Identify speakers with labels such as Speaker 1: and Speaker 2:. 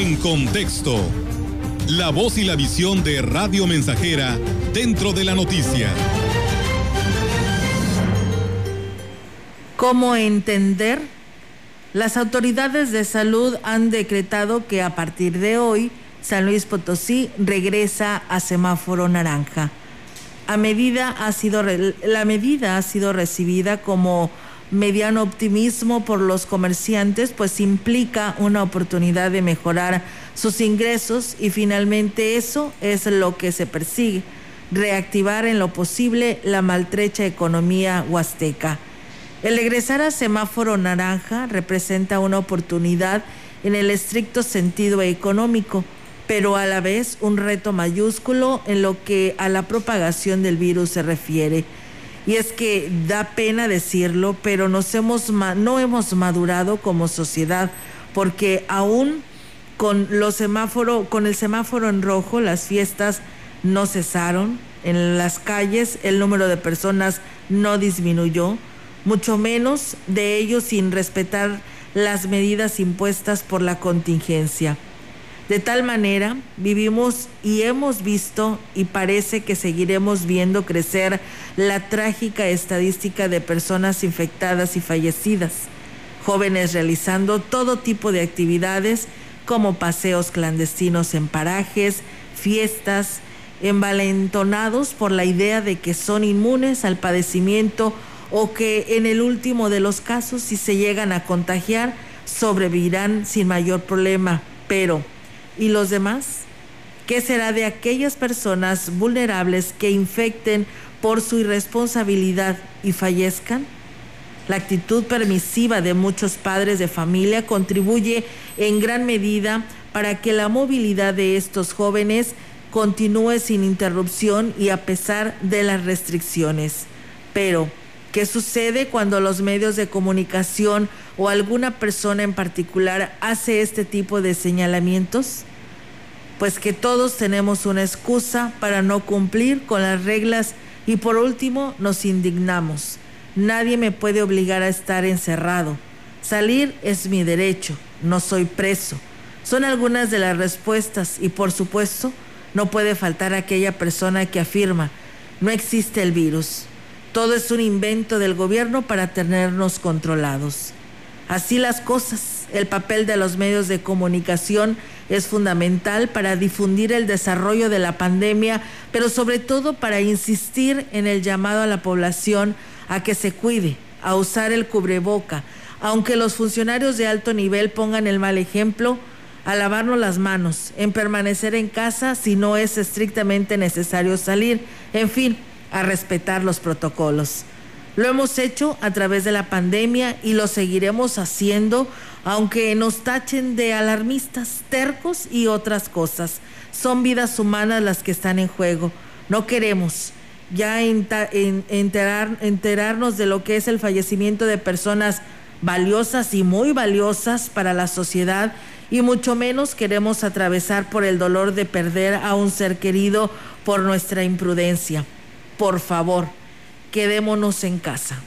Speaker 1: En contexto, la voz y la visión de Radio Mensajera dentro de la noticia.
Speaker 2: ¿Cómo entender? Las autoridades de salud han decretado que a partir de hoy San Luis Potosí regresa a semáforo naranja. La medida ha sido recibida como mediano optimismo por los comerciantes, pues implica una oportunidad de mejorar sus ingresos y finalmente eso es lo que se persigue, reactivar en lo posible la maltrecha economía huasteca. El regresar a semáforo naranja representa una oportunidad en el estricto sentido económico, pero a la vez un reto mayúsculo en lo que a la propagación del virus se refiere. Y es que da pena decirlo, pero nos hemos no hemos madurado como sociedad, porque aún con los con el semáforo en rojo, las fiestas no cesaron. En las calles el número de personas no disminuyó mucho menos de ellos sin respetar las medidas impuestas por la contingencia. De tal manera, vivimos y hemos visto y parece que seguiremos viendo crecer la trágica estadística de personas infectadas y fallecidas, jóvenes realizando todo tipo de actividades como paseos clandestinos en parajes, fiestas, envalentonados por la idea de que son inmunes al padecimiento o que en el último de los casos, si se llegan a contagiar, sobrevivirán sin mayor problema. Pero, ¿y los demás? ¿Qué será de aquellas personas vulnerables que infecten por su irresponsabilidad y fallezcan? La actitud permisiva de muchos padres de familia contribuye en gran medida para que la movilidad de estos jóvenes continúe sin interrupción y a pesar de las restricciones. Pero, ¿Qué sucede cuando los medios de comunicación o alguna persona en particular hace este tipo de señalamientos? Pues que todos tenemos una excusa para no cumplir con las reglas y por último nos indignamos. Nadie me puede obligar a estar encerrado. Salir es mi derecho, no soy preso. Son algunas de las respuestas y por supuesto no puede faltar aquella persona que afirma, no existe el virus, todo es un invento del gobierno para tenernos controlados. Así las cosas, el papel de los medios de comunicación es fundamental para difundir el desarrollo de la pandemia, pero sobre todo para insistir en el llamado a la población a que se cuide, a usar el cubreboca, aunque los funcionarios de alto nivel pongan el mal ejemplo, a lavarnos las manos, en permanecer en casa si no es estrictamente necesario salir, en fin, a respetar los protocolos. Lo hemos hecho a través de la pandemia y lo seguiremos haciendo, aunque nos tachen de alarmistas, tercos y otras cosas. Son vidas humanas las que están en juego. No queremos ya enterar, enterarnos de lo que es el fallecimiento de personas valiosas y muy valiosas para la sociedad y mucho menos queremos atravesar por el dolor de perder a un ser querido por nuestra imprudencia por favor, quedémonos en casa.